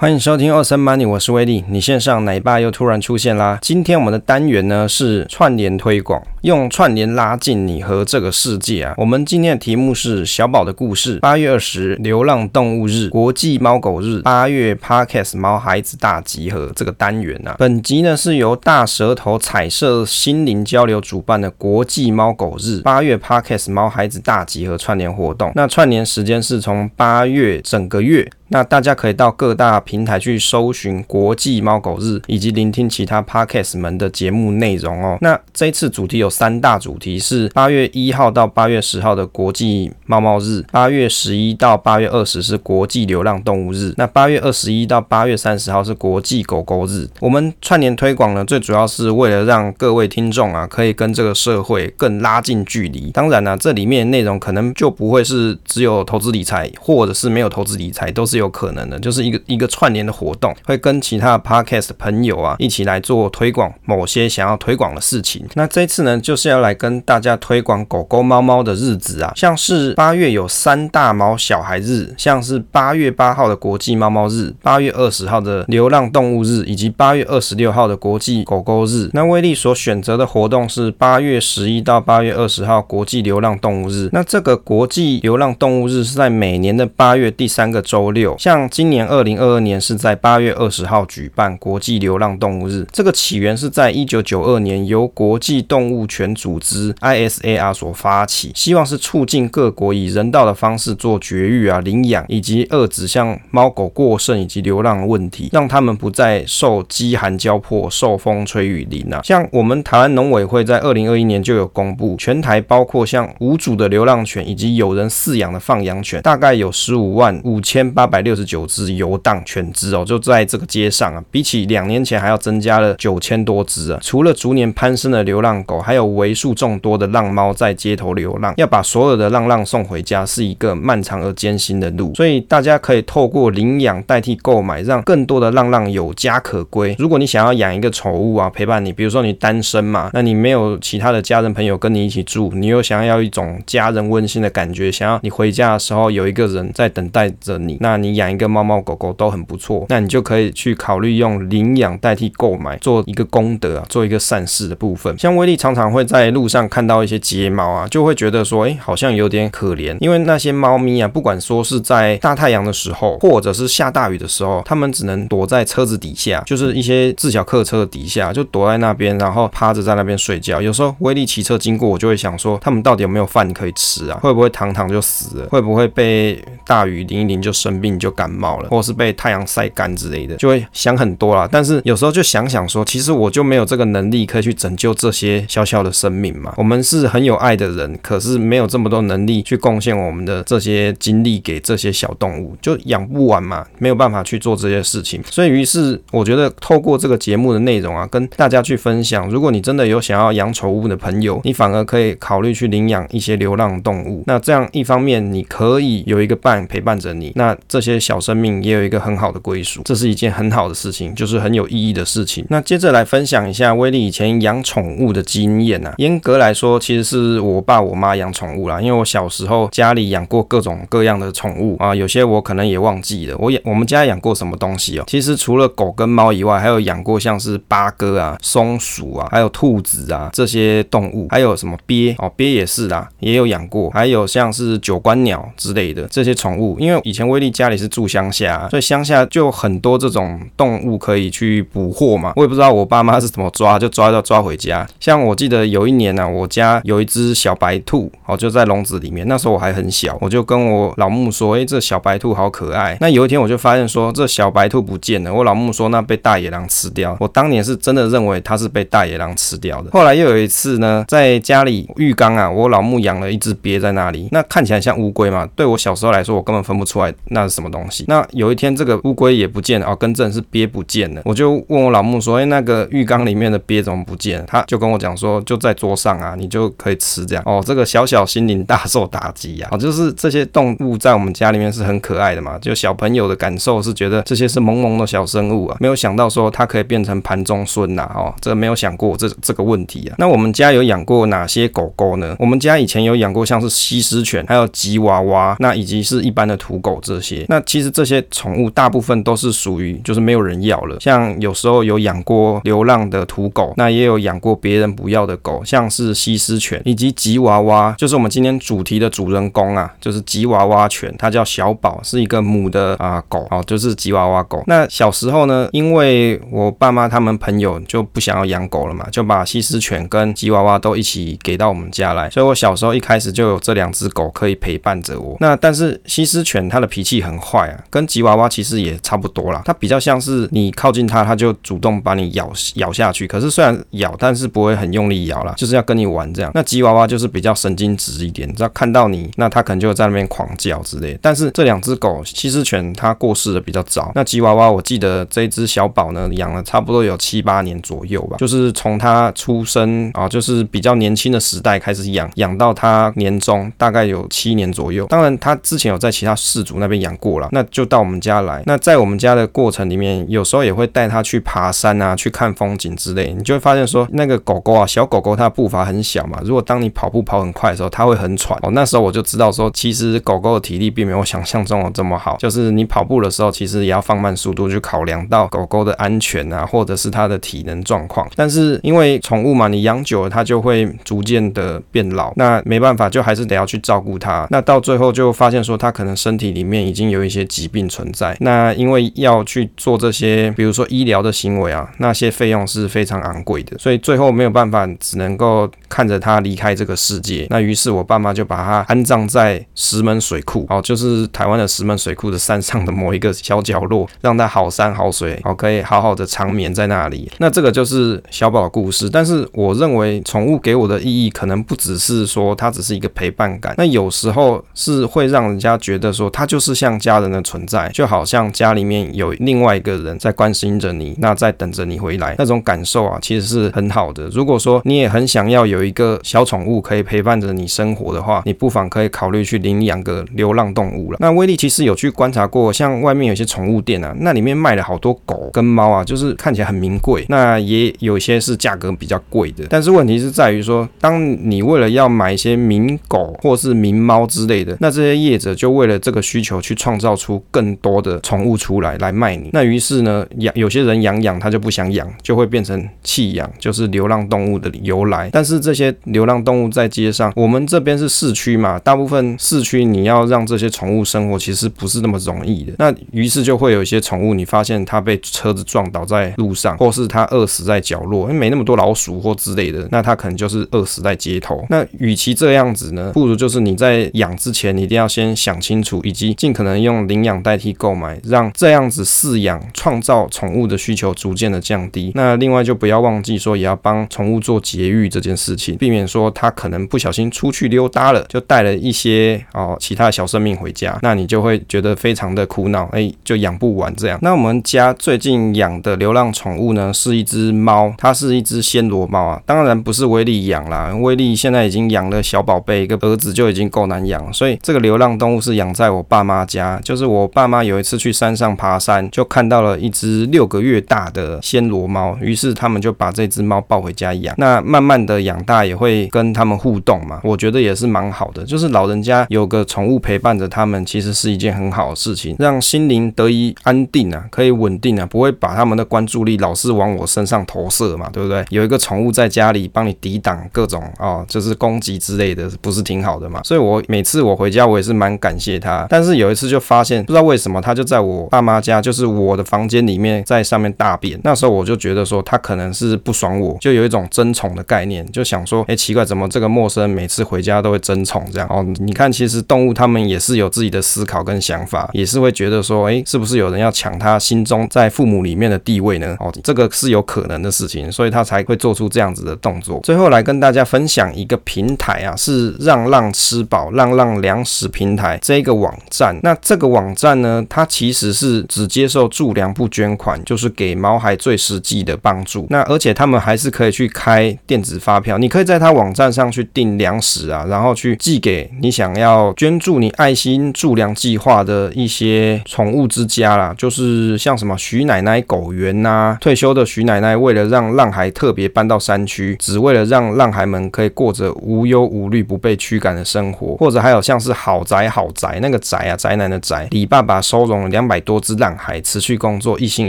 欢迎收听二森 Money，我是威利。你线上奶爸又突然出现啦！今天我们的单元呢是串联推广，用串联拉近你和这个世界啊。我们今天的题目是小宝的故事。八月二十，流浪动物日，国际猫狗日。八月 Podcast 毛孩子大集合这个单元啊，本集呢是由大舌头彩色心灵交流主办的国际猫狗日。八月 Podcast 毛孩子大集合串联活动，那串联时间是从八月整个月。那大家可以到各大平台去搜寻国际猫狗日，以及聆听其他 podcast 们的节目内容哦。那这一次主题有三大主题，是八月一号到八月十号的国际猫猫日，八月十一到八月二十是国际流浪动物日，那八月二十一到八月三十号是国际狗狗日。我们串联推广呢，最主要是为了让各位听众啊，可以跟这个社会更拉近距离。当然呢、这里面内容可能就不会是只有投资理财，或者是没有投资理财，都是。有可能的，就是一个一个串联的活动，会跟其他的 podcast 朋友啊一起来做推广某些想要推广的事情。那这次呢，就是要来跟大家推广狗狗、猫猫的日子啊，像是八月有三大毛小孩日，像是八月八号的国际猫猫日，八月二十号的流浪动物日，以及八月二十六号的国际狗狗日。那威力所选择的活动是八月十一到八月二十号国际流浪动物日。那这个国际流浪动物日是在每年的八月第三个周六。像今年二零二二年是在八月二十号举办国际流浪动物日，这个起源是在一九九二年由国际动物权组织 ISAR 所发起，希望是促进各国以人道的方式做绝育啊、领养以及遏制像猫狗过剩以及流浪的问题，让他们不再受饥寒交迫、受风吹雨淋啊。像我们台湾农委会在二零二一年就有公布，全台包括像无主的流浪犬以及有人饲养的放养犬，大概有十五万五千八百。六十九只游荡犬只哦，就在这个街上啊，比起两年前还要增加了九千多只啊。除了逐年攀升的流浪狗，还有为数众多的浪猫在街头流浪。要把所有的浪浪送回家，是一个漫长而艰辛的路。所以大家可以透过领养代替购买，让更多的浪浪有家可归。如果你想要养一个宠物啊，陪伴你，比如说你单身嘛，那你没有其他的家人朋友跟你一起住，你又想要一种家人温馨的感觉，想要你回家的时候有一个人在等待着你，那你。你养一个猫猫狗狗都很不错，那你就可以去考虑用领养代替购买，做一个功德啊，做一个善事的部分。像威力常常会在路上看到一些街猫啊，就会觉得说，哎、好像有点可怜，因为那些猫咪啊，不管说是在大太阳的时候，或者是下大雨的时候，它们只能躲在车子底下，就是一些自小客车底下，就躲在那边，然后趴着在那边睡觉。有时候威力骑车经过，我就会想说，他们到底有没有饭可以吃啊？会不会躺躺就死了？会不会被大雨淋一淋就生病就？感冒了，或是被太阳晒干之类的，就会想很多啦。但是有时候就想想说，其实我就没有这个能力可以去拯救这些小小的生命嘛。我们是很有爱的人，可是没有这么多能力去贡献我们的这些精力给这些小动物，就养不完嘛，没有办法去做这些事情。所以，于是我觉得透过这个节目的内容啊，跟大家去分享，如果你真的有想要养宠物的朋友，你反而可以考虑去领养一些流浪动物。那这样一方面你可以有一个伴陪伴着你，那这些。小生命也有一个很好的归属，这是一件很好的事情，就是很有意义的事情。那接着来分享一下威力以前养宠物的经验啊。严格来说，其实是我爸我妈养宠物啦，因为我小时候家里养过各种各样的宠物啊，有些我可能也忘记了。我养我们家养过什么东西哦？其实除了狗跟猫以外，还有养过像是八哥啊、松鼠啊，还有兔子啊这些动物，还有什么鳖哦，鳖也是啦，也有养过，还有像是九官鸟之类的这些宠宠物。因为以前威力家里是。住乡下，所以乡下就很多这种动物可以去捕获嘛。我也不知道我爸妈是怎么抓，就抓到抓回家。像我记得有一年呢、啊，我家有一只小白兔，哦，就在笼子里面。那时候我还很小，我就跟我老木说：“哎、欸，这小白兔好可爱。”那有一天我就发现说，这小白兔不见了。我老木说，那被大野狼吃掉。我当年是真的认为它是被大野狼吃掉的。后来又有一次呢，在家里浴缸啊，我老木养了一只鳖在那里，那看起来像乌龟嘛。对我小时候来说，我根本分不出来那是什么东西。那有一天，这个乌龟也不见了哦，更正是鳖不见了。我就问我老木说：“哎，那个浴缸里面的鳖怎么不见？”他就跟我讲说：“就在桌上啊，你就可以吃这样。”哦，这个小小心灵大受打击呀！哦，就是这些动物在我们家里面是很可爱的嘛，就小朋友的感受是觉得这些是萌萌的小生物啊，没有想到说它可以变成盘中孙呐！哦，这个没有想过这这个问题啊。那我们家有养过哪些狗狗呢？我们家以前有养过像是西施犬，还有吉娃娃，那以及是一般的土狗这些。那其实这些宠物大部分都是属于就是没有人要了，像有时候有养过流浪的土狗，那也有养过别人不要的狗，像是西施犬以及吉娃娃，就是我们今天主题的主人公啊，就是吉娃娃犬，它叫小宝，是一个母的啊狗哦，就是吉娃娃狗。那小时候呢，因为我爸妈他们朋友就不想要养狗了嘛，就把西施犬跟吉娃娃都一起给到我们家来，所以我小时候一开始就有这两只狗可以陪伴着我。那但是西施犬它的脾气很坏啊，跟吉娃娃其实也差不多啦，它比较像是你靠近它，它就主动把你咬咬下去。可是虽然咬，但是不会很用力咬啦，就是要跟你玩这样。那吉娃娃就是比较神经质一点，只要看到你，那它可能就在那边狂叫之类。但是这两只狗，西施犬它过世的比较早，那吉娃娃我记得这一只小宝呢，养了差不多有七八年左右吧，就是从它出生啊，就是比较年轻的时代开始养，养到它年终，大概有七年左右。当然，它之前有在其他氏族那边养过了，那就到我们家来。那在我们家的过程里面，有时候也会带它去爬山啊，去看风景之类。你就会发现说，那个狗狗啊，小狗狗它的步伐很小嘛，如果当你跑步跑很快的时候，它会很喘哦。那时候我就知道说，其实狗狗的体力并没有想象中的这么好，就是你跑步的时候，其实也要放慢速度去考量到狗狗的安全啊，或者是它的体能状况。但是因为宠物嘛，你养久了它就会逐渐的变老，那没办法，就还是得要去照顾它。那到最后就发现说，它可能身体里面已经有一些疾病存在。那因为要去做这些，比如说医疗的行为啊，那些费用是非常昂贵的，所以最后没有办法，只能够看着他离开这个世界。那于是我爸妈就把他安葬在石门水库，哦，就是台湾的石门水库的山上的某一个小角落，让他好山好水，哦，可以好好的长眠在那里。那这个就是小宝的故事。但是我认为宠物给我的意义可能不只是说它只是一个陪伴感，那有时候是会让人家觉得说它就是像家人的存在，就好像家里面有另外一个人在关心着你，那在等着你回来，那种感受啊，其实是很好的。如果说你也很想要有一个小宠物可以陪伴着你生活的话，你不妨可以考虑去领养个流浪动物了。那威力其实有去观察过，像外面有些宠物店啊，那里面卖了好多狗跟猫啊，就是看起来很名贵，那也有些是价格比较贵的。但是问题是在于说，当你为了要买一些名狗或是名猫之类的，那这些业者就为了这个需求去创造出更多的宠物出来来卖你。那于是呢，养有些人养养他就不想养，就会变成弃养，就是流浪动物的由来。但是这些流浪动物在街上，我们这边是市区嘛，大部分市区你要让这些宠物生活，其实不是那么容易的。那于是就会有一些宠物，你发现它被车子撞倒在路上，或是它饿死在角落，因为没那么多老鼠或之类的，那它可能就是饿死在街头。那与其这样子呢，不如就是你在养之前，你一定要先想清楚，以及尽可能用领养代替购买，让这样子饲养创造宠物的需求逐渐的降低。那另外就不要忘记说，也要帮宠物做节育这件事情，避免说它可能不小心出去溜达了，就带了一些哦其他的小生命回家，那你就会觉得非常的苦恼，哎，就养不完这样。那我们家最近养的流浪宠物呢，是一只猫，它是一只暹罗猫啊，当然不是威力养啦，威力现在已经养了小宝贝，一个儿子就已经够难养，所以这个流浪动物是是养在我爸妈家，就是我爸妈有一次去山上爬山，就看到了一只六个月大的暹罗猫，于是他们就把这只猫抱回家养。那慢慢的养大也会跟他们互动嘛，我觉得也是蛮好的，就是老人家有个宠物陪伴着他们，其实是一件很好的事情，让心灵得以安定啊，可以稳定啊，不会把他们的关注力老是往我身上投射嘛，对不对？有一个宠物在家里帮你抵挡各种哦，就是攻击之类的，不是挺好的嘛？所以我每次我回家，我也是蛮感感谢他。但是有一次就发现，不知道为什么，他就在我爸妈家，就是我的房间里面，在上面大便。那时候我就觉得说，他可能是不爽我，就有一种争宠的概念，就想说，哎，奇怪，怎么这个陌生人每次回家都会争宠这样？哦，你看，其实动物他们也是有自己的思考跟想法，也是会觉得说，哎，是不是有人要抢他心中在父母里面的地位呢？哦，这个是有可能的事情，所以他才会做出这样子的动作。最后来跟大家分享一个平台啊，是让让吃饱让让粮食平台这个网站。那这个网站呢，它其实是只接受助粮不捐款，就是给毛孩最实际的帮助。那而且他们还是可以去开电子发票，你可以在他网站上去订粮食啊，然后去寄给你想要捐助你爱心助粮计划的一些宠物之家啦，就是像什么徐奶奶狗园呐，退休的徐奶奶为了让浪孩特别搬到山区，只为了让浪孩们可以过着无忧无虑、不被驱赶的生活，或者还有像是好宅好宅那个宅啊，宅男的宅，李爸爸收容了两百多只浪孩，持续工作，一心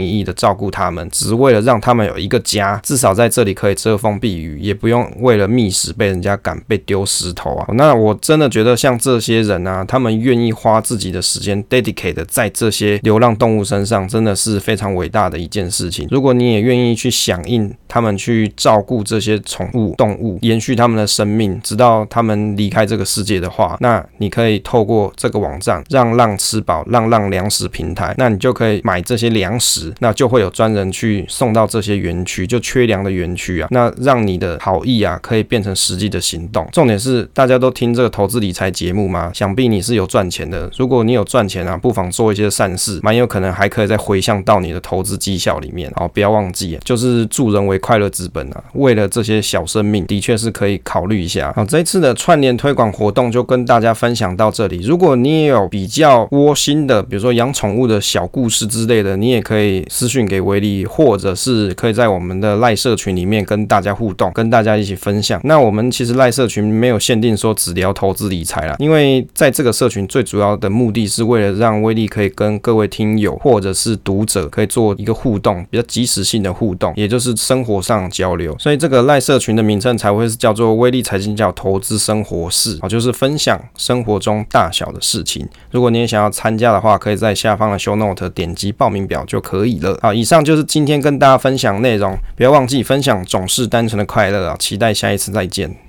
一意的照顾他们，只为了让他们有一个家，至少在这里可以遮风避雨，也不用为了觅食被人家赶、被丢石头啊。那我真的觉得像这些人啊，他们愿意花自己的时间 dedicate 在这些流浪动物身上，真的是非常伟大的一件事情。如果你也愿意去响应他们，去照顾这些宠物动物，延续他们的生命，直到他们离开这个世界的话，那你可以透过这个网站让浪吃饱，让浪粮食平台，那你就可以买这些粮食，那就会有专人去送到这些园区，就缺粮的园区啊，那让你的好意啊可以变成实际的行动。重点是大家都听这个投资理财节目吗？想必你是有赚钱的。如果你有赚钱啊，不妨做一些善事，蛮有可能还可以再回向到你的投资绩效里面。好，不要忘记，就是助人为快乐之本啊。为了这些小生命，的确是可以考虑一下。好，这一次的串联推广活动就跟大家分享到这里。如如果你也有比较窝心的，比如说养宠物的小故事之类的，你也可以私讯给威力，或者是可以在我们的赖社群里面跟大家互动，跟大家一起分享。那我们其实赖社群没有限定说只聊投资理财啦，因为在这个社群最主要的目的是为了让威力可以跟各位听友或者是读者可以做一个互动，比较及时性的互动，也就是生活上交流。所以这个赖社群的名称才会是叫做威力财经角投资生活室啊，就是分享生活中大小的事情。如果你也想要参加的话，可以在下方的 show note 点击报名表就可以了。好，以上就是今天跟大家分享内容，不要忘记分享总是单纯的快乐啊！期待下一次再见。